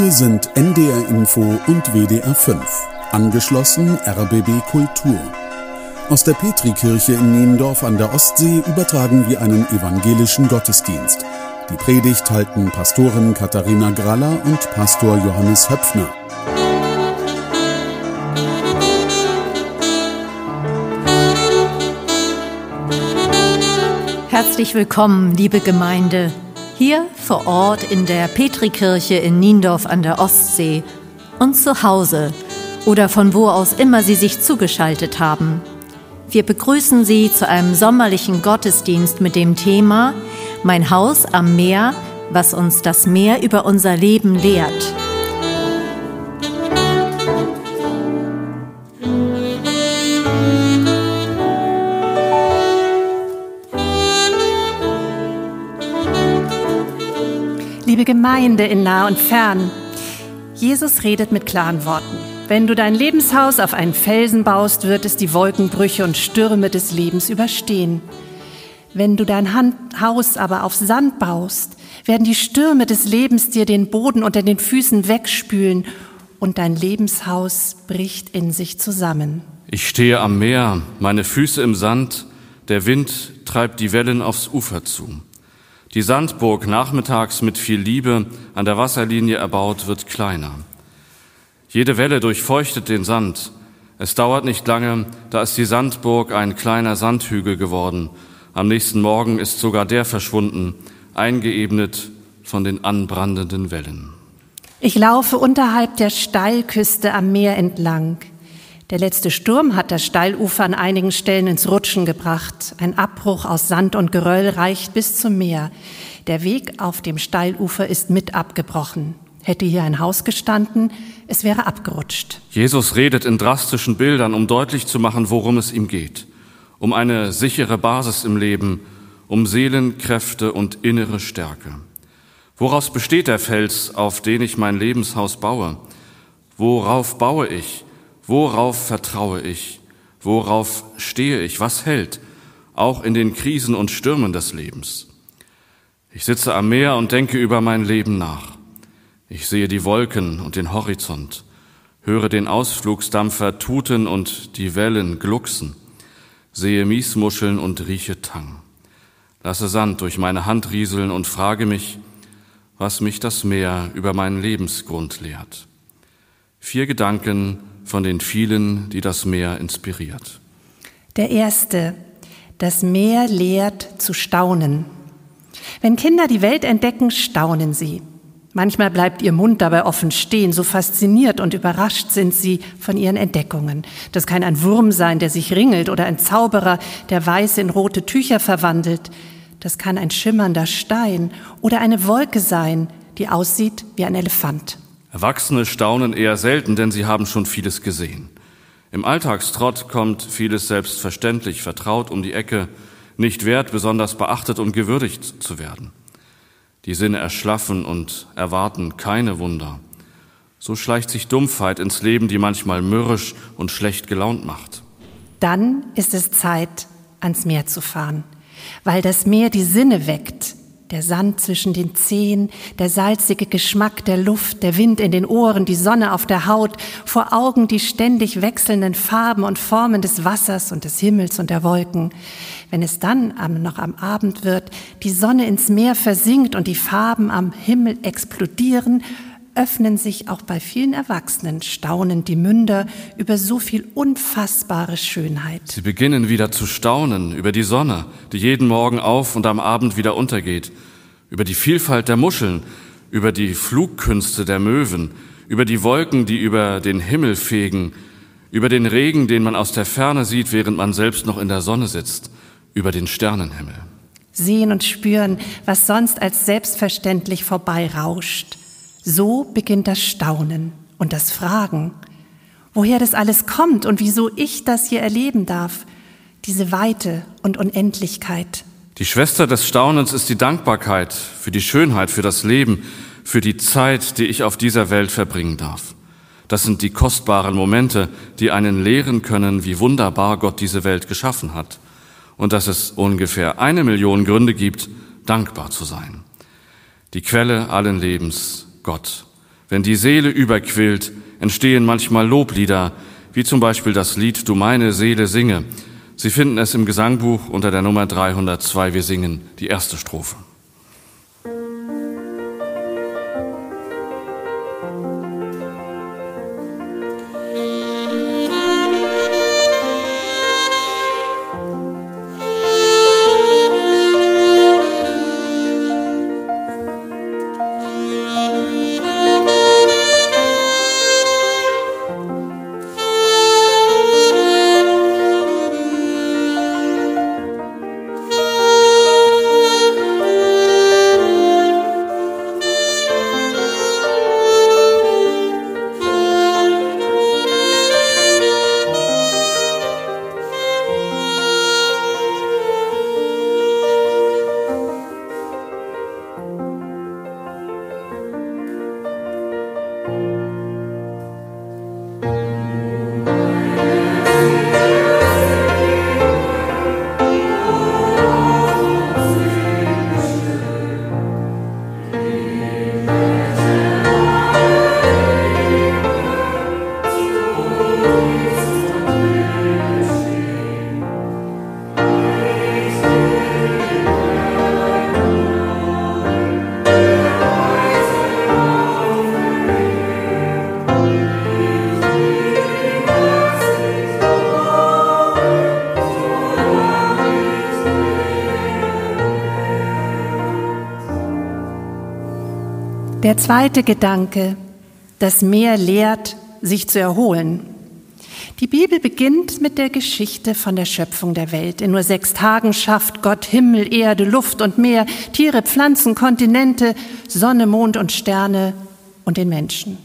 Hier sind NDR Info und WDR 5. Angeschlossen RBB Kultur. Aus der Petrikirche in Niendorf an der Ostsee übertragen wir einen evangelischen Gottesdienst. Die Predigt halten Pastorin Katharina Graller und Pastor Johannes Höpfner. Herzlich willkommen, liebe Gemeinde. Hier vor Ort in der Petrikirche in Niendorf an der Ostsee und zu Hause oder von wo aus immer Sie sich zugeschaltet haben. Wir begrüßen Sie zu einem sommerlichen Gottesdienst mit dem Thema Mein Haus am Meer, was uns das Meer über unser Leben lehrt. Gemeinde in nah und fern, Jesus redet mit klaren Worten. Wenn du dein Lebenshaus auf einen Felsen baust, wird es die Wolkenbrüche und Stürme des Lebens überstehen. Wenn du dein Haus aber auf Sand baust, werden die Stürme des Lebens dir den Boden unter den Füßen wegspülen und dein Lebenshaus bricht in sich zusammen. Ich stehe am Meer, meine Füße im Sand, der Wind treibt die Wellen aufs Ufer zu. Die Sandburg, nachmittags mit viel Liebe an der Wasserlinie erbaut, wird kleiner. Jede Welle durchfeuchtet den Sand. Es dauert nicht lange, da ist die Sandburg ein kleiner Sandhügel geworden. Am nächsten Morgen ist sogar der verschwunden, eingeebnet von den anbrandenden Wellen. Ich laufe unterhalb der Steilküste am Meer entlang. Der letzte Sturm hat das Steilufer an einigen Stellen ins Rutschen gebracht. Ein Abbruch aus Sand und Geröll reicht bis zum Meer. Der Weg auf dem Steilufer ist mit abgebrochen. Hätte hier ein Haus gestanden, es wäre abgerutscht. Jesus redet in drastischen Bildern, um deutlich zu machen, worum es ihm geht. Um eine sichere Basis im Leben, um Seelenkräfte und innere Stärke. Woraus besteht der Fels, auf den ich mein Lebenshaus baue? Worauf baue ich? Worauf vertraue ich? Worauf stehe ich? Was hält? Auch in den Krisen und Stürmen des Lebens. Ich sitze am Meer und denke über mein Leben nach. Ich sehe die Wolken und den Horizont, höre den Ausflugsdampfer tuten und die Wellen glucksen, sehe Miesmuscheln und rieche Tang. Lasse Sand durch meine Hand rieseln und frage mich, was mich das Meer über meinen Lebensgrund lehrt. Vier Gedanken, von den vielen, die das Meer inspiriert. Der erste, das Meer lehrt zu staunen. Wenn Kinder die Welt entdecken, staunen sie. Manchmal bleibt ihr Mund dabei offen stehen, so fasziniert und überrascht sind sie von ihren Entdeckungen. Das kann ein Wurm sein, der sich ringelt, oder ein Zauberer, der Weiß in rote Tücher verwandelt. Das kann ein schimmernder Stein oder eine Wolke sein, die aussieht wie ein Elefant. Erwachsene staunen eher selten, denn sie haben schon vieles gesehen. Im Alltagstrott kommt vieles selbstverständlich, vertraut um die Ecke, nicht wert, besonders beachtet und gewürdigt zu werden. Die Sinne erschlaffen und erwarten keine Wunder. So schleicht sich Dumpfheit ins Leben, die manchmal mürrisch und schlecht gelaunt macht. Dann ist es Zeit, ans Meer zu fahren, weil das Meer die Sinne weckt, der Sand zwischen den Zehen, der salzige Geschmack der Luft, der Wind in den Ohren, die Sonne auf der Haut, vor Augen die ständig wechselnden Farben und Formen des Wassers und des Himmels und der Wolken. Wenn es dann noch am Abend wird, die Sonne ins Meer versinkt und die Farben am Himmel explodieren, öffnen sich auch bei vielen Erwachsenen staunend die Münder über so viel unfassbare Schönheit. Sie beginnen wieder zu staunen über die Sonne, die jeden Morgen auf und am Abend wieder untergeht, über die Vielfalt der Muscheln, über die Flugkünste der Möwen, über die Wolken, die über den Himmel fegen, über den Regen, den man aus der Ferne sieht, während man selbst noch in der Sonne sitzt, über den Sternenhimmel. Sehen und spüren, was sonst als selbstverständlich vorbeirauscht. So beginnt das Staunen und das Fragen, woher das alles kommt und wieso ich das hier erleben darf, diese Weite und Unendlichkeit. Die Schwester des Staunens ist die Dankbarkeit für die Schönheit, für das Leben, für die Zeit, die ich auf dieser Welt verbringen darf. Das sind die kostbaren Momente, die einen lehren können, wie wunderbar Gott diese Welt geschaffen hat und dass es ungefähr eine Million Gründe gibt, dankbar zu sein. Die Quelle allen Lebens, Gott, Wenn die Seele überquillt, entstehen manchmal Loblieder, wie zum Beispiel das Lied Du meine Seele singe. Sie finden es im Gesangbuch unter der Nummer 302. Wir singen die erste Strophe. Der zweite Gedanke, das Meer lehrt, sich zu erholen. Die Bibel beginnt mit der Geschichte von der Schöpfung der Welt. In nur sechs Tagen schafft Gott Himmel, Erde, Luft und Meer, Tiere, Pflanzen, Kontinente, Sonne, Mond und Sterne und den Menschen.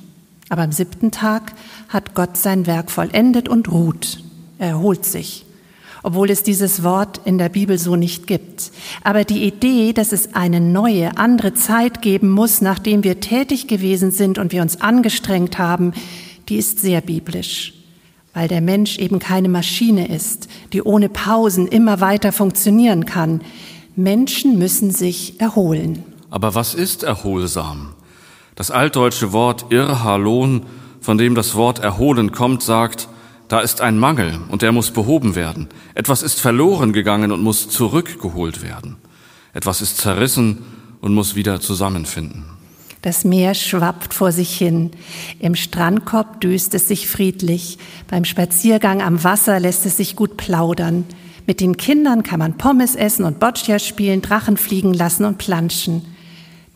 Aber am siebten Tag hat Gott sein Werk vollendet und ruht. Er erholt sich obwohl es dieses Wort in der Bibel so nicht gibt. Aber die Idee, dass es eine neue, andere Zeit geben muss, nachdem wir tätig gewesen sind und wir uns angestrengt haben, die ist sehr biblisch, weil der Mensch eben keine Maschine ist, die ohne Pausen immer weiter funktionieren kann. Menschen müssen sich erholen. Aber was ist erholsam? Das altdeutsche Wort Irrhalon, von dem das Wort erholen kommt, sagt, da ist ein Mangel und der muss behoben werden. Etwas ist verloren gegangen und muss zurückgeholt werden. Etwas ist zerrissen und muss wieder zusammenfinden. Das Meer schwappt vor sich hin. Im Strandkorb düst es sich friedlich. Beim Spaziergang am Wasser lässt es sich gut plaudern. Mit den Kindern kann man Pommes essen und Boccia spielen, Drachen fliegen lassen und planschen.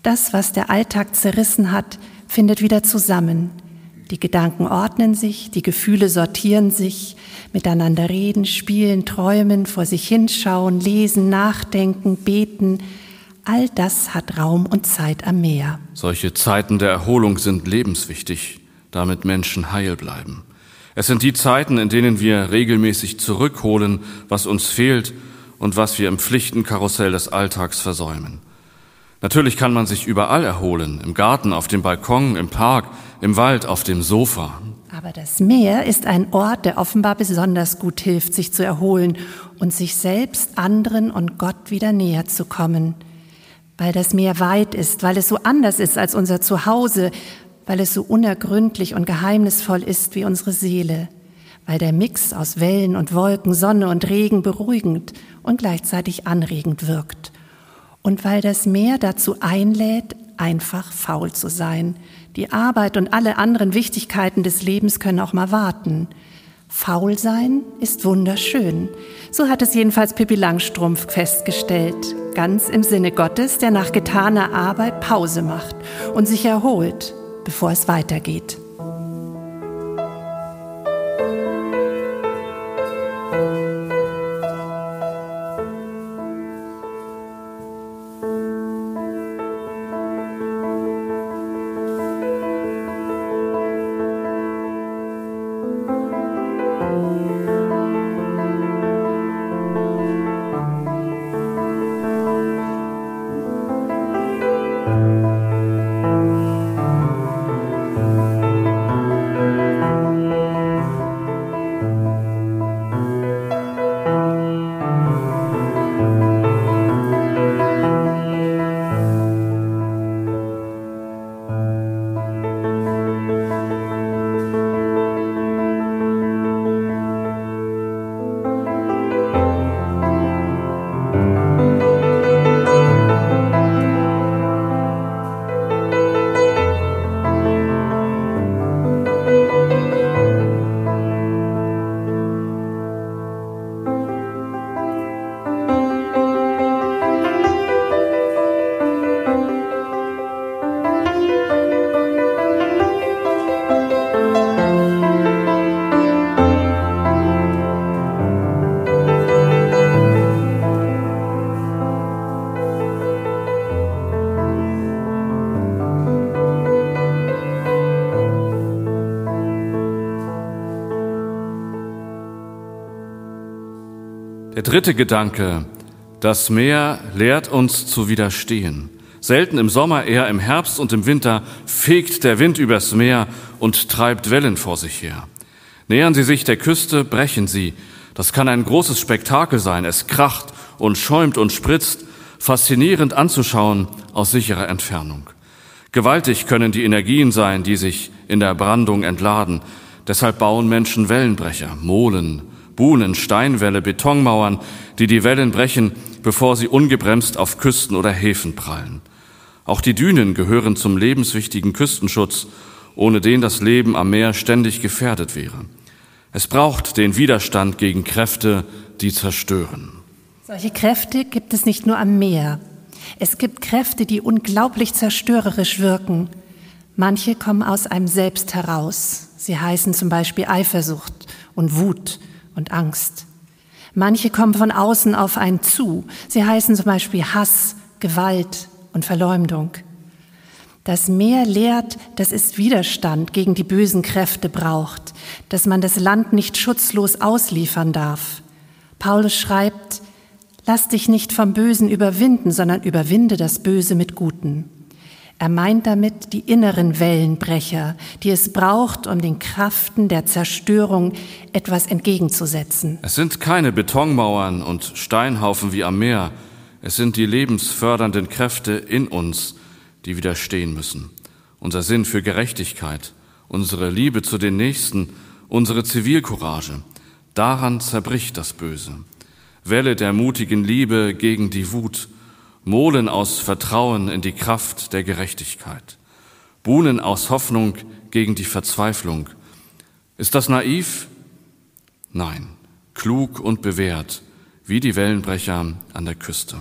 Das, was der Alltag zerrissen hat, findet wieder zusammen. Die Gedanken ordnen sich, die Gefühle sortieren sich, miteinander reden, spielen, träumen, vor sich hinschauen, lesen, nachdenken, beten. All das hat Raum und Zeit am Meer. Solche Zeiten der Erholung sind lebenswichtig, damit Menschen heil bleiben. Es sind die Zeiten, in denen wir regelmäßig zurückholen, was uns fehlt und was wir im Pflichtenkarussell des Alltags versäumen. Natürlich kann man sich überall erholen, im Garten, auf dem Balkon, im Park, im Wald, auf dem Sofa. Aber das Meer ist ein Ort, der offenbar besonders gut hilft, sich zu erholen und sich selbst, anderen und Gott wieder näher zu kommen. Weil das Meer weit ist, weil es so anders ist als unser Zuhause, weil es so unergründlich und geheimnisvoll ist wie unsere Seele, weil der Mix aus Wellen und Wolken, Sonne und Regen beruhigend und gleichzeitig anregend wirkt und weil das Meer dazu einlädt, einfach faul zu sein. Die Arbeit und alle anderen Wichtigkeiten des Lebens können auch mal warten. Faul sein ist wunderschön. So hat es jedenfalls Pippi Langstrumpf festgestellt. Ganz im Sinne Gottes, der nach getaner Arbeit Pause macht und sich erholt, bevor es weitergeht. Der dritte Gedanke, das Meer lehrt uns zu widerstehen. Selten im Sommer, eher im Herbst und im Winter fegt der Wind übers Meer und treibt Wellen vor sich her. Nähern Sie sich der Küste, brechen Sie. Das kann ein großes Spektakel sein. Es kracht und schäumt und spritzt, faszinierend anzuschauen aus sicherer Entfernung. Gewaltig können die Energien sein, die sich in der Brandung entladen. Deshalb bauen Menschen Wellenbrecher, Molen, Buhnen, Steinwälle, Betonmauern, die die Wellen brechen, bevor sie ungebremst auf Küsten oder Häfen prallen. Auch die Dünen gehören zum lebenswichtigen Küstenschutz, ohne den das Leben am Meer ständig gefährdet wäre. Es braucht den Widerstand gegen Kräfte, die zerstören. Solche Kräfte gibt es nicht nur am Meer. Es gibt Kräfte, die unglaublich zerstörerisch wirken. Manche kommen aus einem selbst heraus. Sie heißen zum Beispiel Eifersucht und Wut und Angst. Manche kommen von außen auf einen zu. Sie heißen zum Beispiel Hass, Gewalt und Verleumdung. Das Meer lehrt, dass es Widerstand gegen die bösen Kräfte braucht, dass man das Land nicht schutzlos ausliefern darf. Paulus schreibt, lass dich nicht vom Bösen überwinden, sondern überwinde das Böse mit Guten. Er meint damit die inneren Wellenbrecher, die es braucht, um den Kraften der Zerstörung etwas entgegenzusetzen. Es sind keine Betonmauern und Steinhaufen wie am Meer. Es sind die lebensfördernden Kräfte in uns, die widerstehen müssen. Unser Sinn für Gerechtigkeit, unsere Liebe zu den Nächsten, unsere Zivilcourage. Daran zerbricht das Böse. Welle der mutigen Liebe gegen die Wut, Molen aus Vertrauen in die Kraft der Gerechtigkeit, Buhnen aus Hoffnung gegen die Verzweiflung. Ist das naiv? Nein, klug und bewährt, wie die Wellenbrecher an der Küste.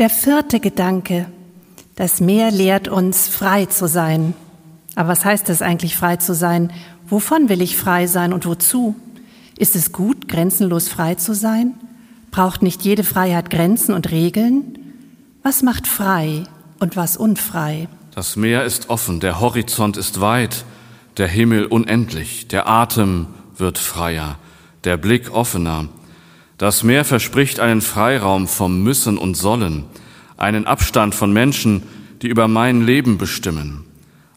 Der vierte Gedanke, das Meer lehrt uns, frei zu sein. Aber was heißt es eigentlich, frei zu sein? Wovon will ich frei sein und wozu? Ist es gut, grenzenlos frei zu sein? Braucht nicht jede Freiheit Grenzen und Regeln? Was macht frei und was unfrei? Das Meer ist offen, der Horizont ist weit, der Himmel unendlich, der Atem wird freier, der Blick offener, das Meer verspricht einen Freiraum vom Müssen und Sollen, einen Abstand von Menschen, die über mein Leben bestimmen,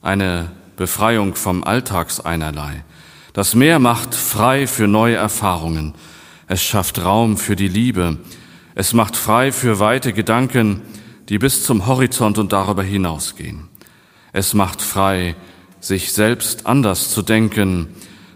eine Befreiung vom Alltagseinerlei. Das Meer macht frei für neue Erfahrungen. Es schafft Raum für die Liebe. Es macht frei für weite Gedanken, die bis zum Horizont und darüber hinausgehen. Es macht frei, sich selbst anders zu denken,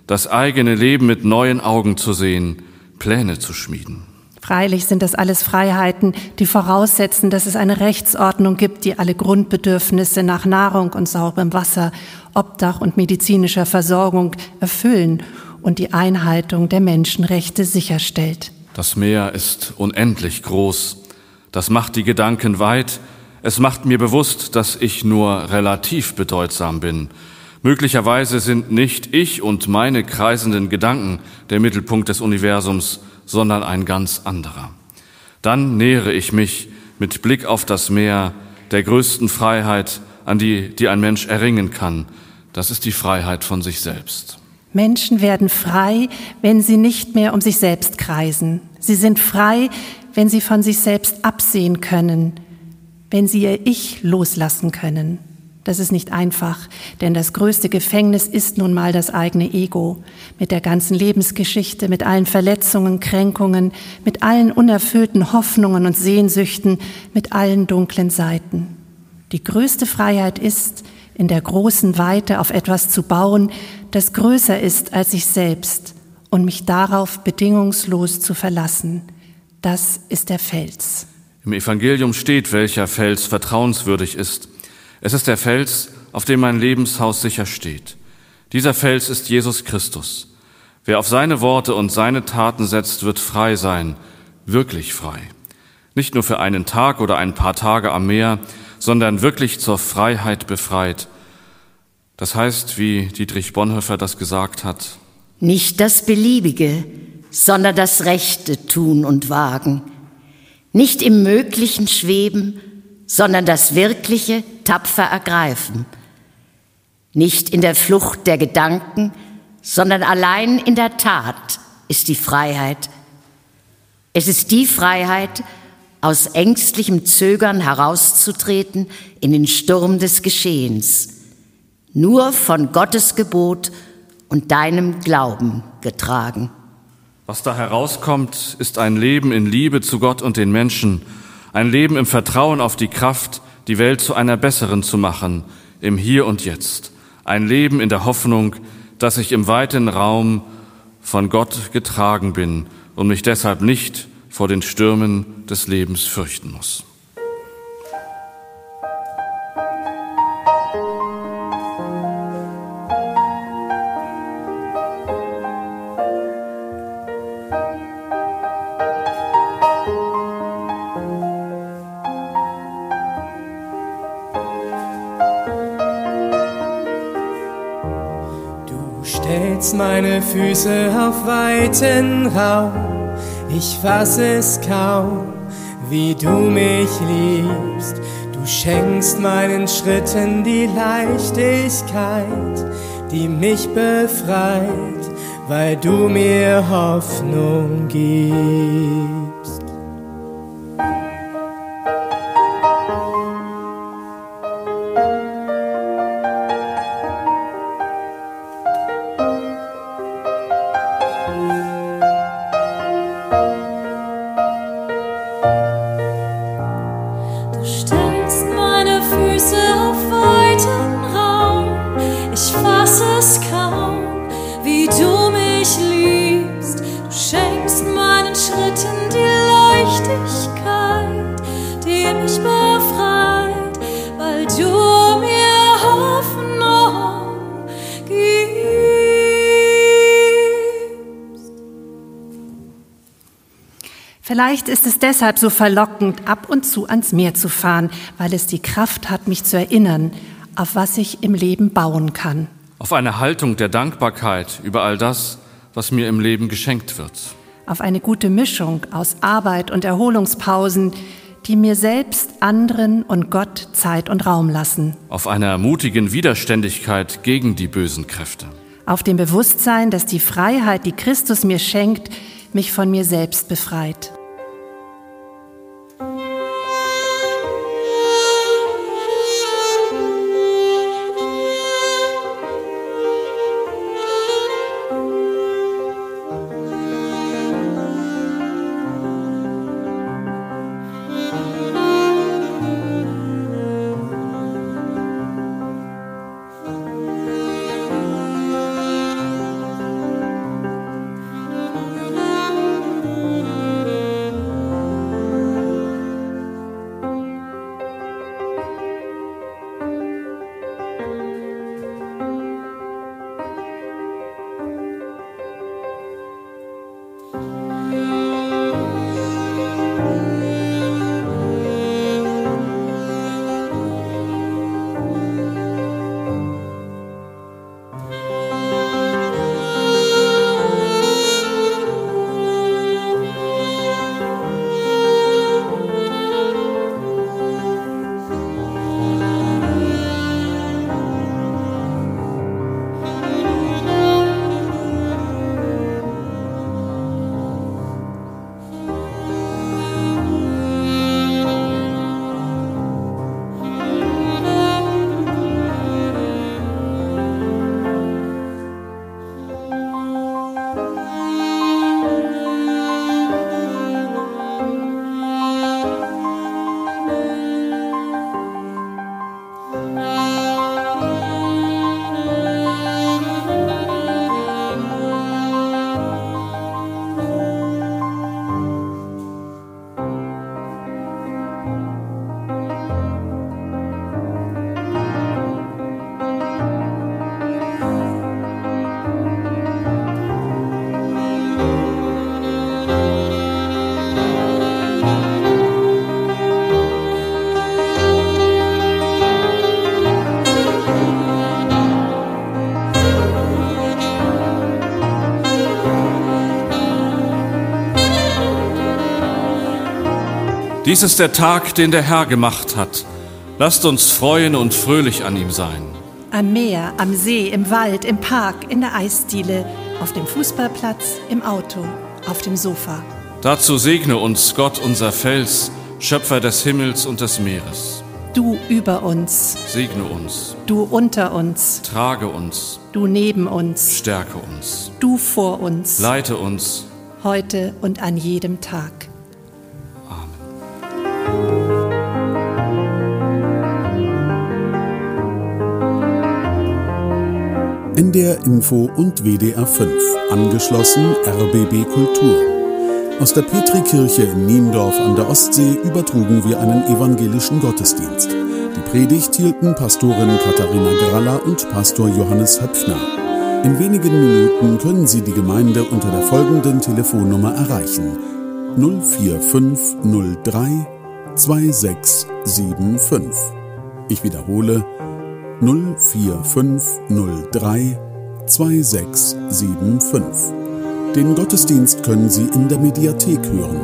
das eigene Leben mit neuen Augen zu sehen, Pläne zu schmieden. Freilich sind das alles Freiheiten, die voraussetzen, dass es eine Rechtsordnung gibt, die alle Grundbedürfnisse nach Nahrung und sauberem Wasser, Obdach und medizinischer Versorgung erfüllen und die Einhaltung der Menschenrechte sicherstellt. Das Meer ist unendlich groß. Das macht die Gedanken weit. Es macht mir bewusst, dass ich nur relativ bedeutsam bin. Möglicherweise sind nicht ich und meine kreisenden Gedanken der Mittelpunkt des Universums, sondern ein ganz anderer. Dann nähere ich mich mit Blick auf das Meer der größten Freiheit, an die, die ein Mensch erringen kann. Das ist die Freiheit von sich selbst. Menschen werden frei, wenn sie nicht mehr um sich selbst kreisen. Sie sind frei, wenn sie von sich selbst absehen können, wenn sie ihr Ich loslassen können. Das ist nicht einfach, denn das größte Gefängnis ist nun mal das eigene Ego, mit der ganzen Lebensgeschichte, mit allen Verletzungen, Kränkungen, mit allen unerfüllten Hoffnungen und Sehnsüchten, mit allen dunklen Seiten. Die größte Freiheit ist, in der großen Weite auf etwas zu bauen, das größer ist als ich selbst und mich darauf bedingungslos zu verlassen. Das ist der Fels. Im Evangelium steht, welcher Fels vertrauenswürdig ist. Es ist der Fels, auf dem mein Lebenshaus sicher steht. Dieser Fels ist Jesus Christus. Wer auf seine Worte und seine Taten setzt, wird frei sein, wirklich frei. Nicht nur für einen Tag oder ein paar Tage am Meer, sondern wirklich zur Freiheit befreit. Das heißt, wie Dietrich Bonhoeffer das gesagt hat, nicht das Beliebige, sondern das Rechte tun und wagen, nicht im Möglichen schweben, sondern das Wirkliche tapfer ergreifen. Nicht in der Flucht der Gedanken, sondern allein in der Tat ist die Freiheit. Es ist die Freiheit, aus ängstlichem Zögern herauszutreten in den Sturm des Geschehens, nur von Gottes Gebot und deinem Glauben getragen. Was da herauskommt, ist ein Leben in Liebe zu Gott und den Menschen, ein Leben im Vertrauen auf die Kraft, die Welt zu einer besseren zu machen, im Hier und Jetzt. Ein Leben in der Hoffnung, dass ich im weiten Raum von Gott getragen bin und mich deshalb nicht vor den Stürmen des Lebens fürchten muss. Meine Füße auf weiten Raum. Ich fass es kaum, wie du mich liebst. Du schenkst meinen Schritten die Leichtigkeit, die mich befreit, weil du mir Hoffnung gibst. Vielleicht ist es deshalb so verlockend, ab und zu ans Meer zu fahren, weil es die Kraft hat, mich zu erinnern, auf was ich im Leben bauen kann. Auf eine Haltung der Dankbarkeit über all das, was mir im Leben geschenkt wird. Auf eine gute Mischung aus Arbeit und Erholungspausen, die mir selbst, anderen und Gott Zeit und Raum lassen. Auf einer mutigen Widerständigkeit gegen die bösen Kräfte. Auf dem Bewusstsein, dass die Freiheit, die Christus mir schenkt, mich von mir selbst befreit. Dies ist der Tag, den der Herr gemacht hat. Lasst uns freuen und fröhlich an ihm sein. Am Meer, am See, im Wald, im Park, in der Eisdiele, auf dem Fußballplatz, im Auto, auf dem Sofa. Dazu segne uns Gott, unser Fels, Schöpfer des Himmels und des Meeres. Du über uns, Segne uns, du unter uns, trage uns, du neben uns, stärke uns, du vor uns, leite uns. heute und an jedem Tag. NDR Info und WDR 5. Angeschlossen RBB Kultur. Aus der Petrikirche in Niendorf an der Ostsee übertrugen wir einen evangelischen Gottesdienst. Die Predigt hielten Pastorin Katharina Gralla und Pastor Johannes Höpfner. In wenigen Minuten können Sie die Gemeinde unter der folgenden Telefonnummer erreichen: 04503 2675. Ich wiederhole 04503 2675. Den Gottesdienst können Sie in der Mediathek hören.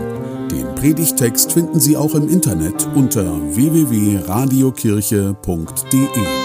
Den Predigtext finden Sie auch im Internet unter www.radiokirche.de.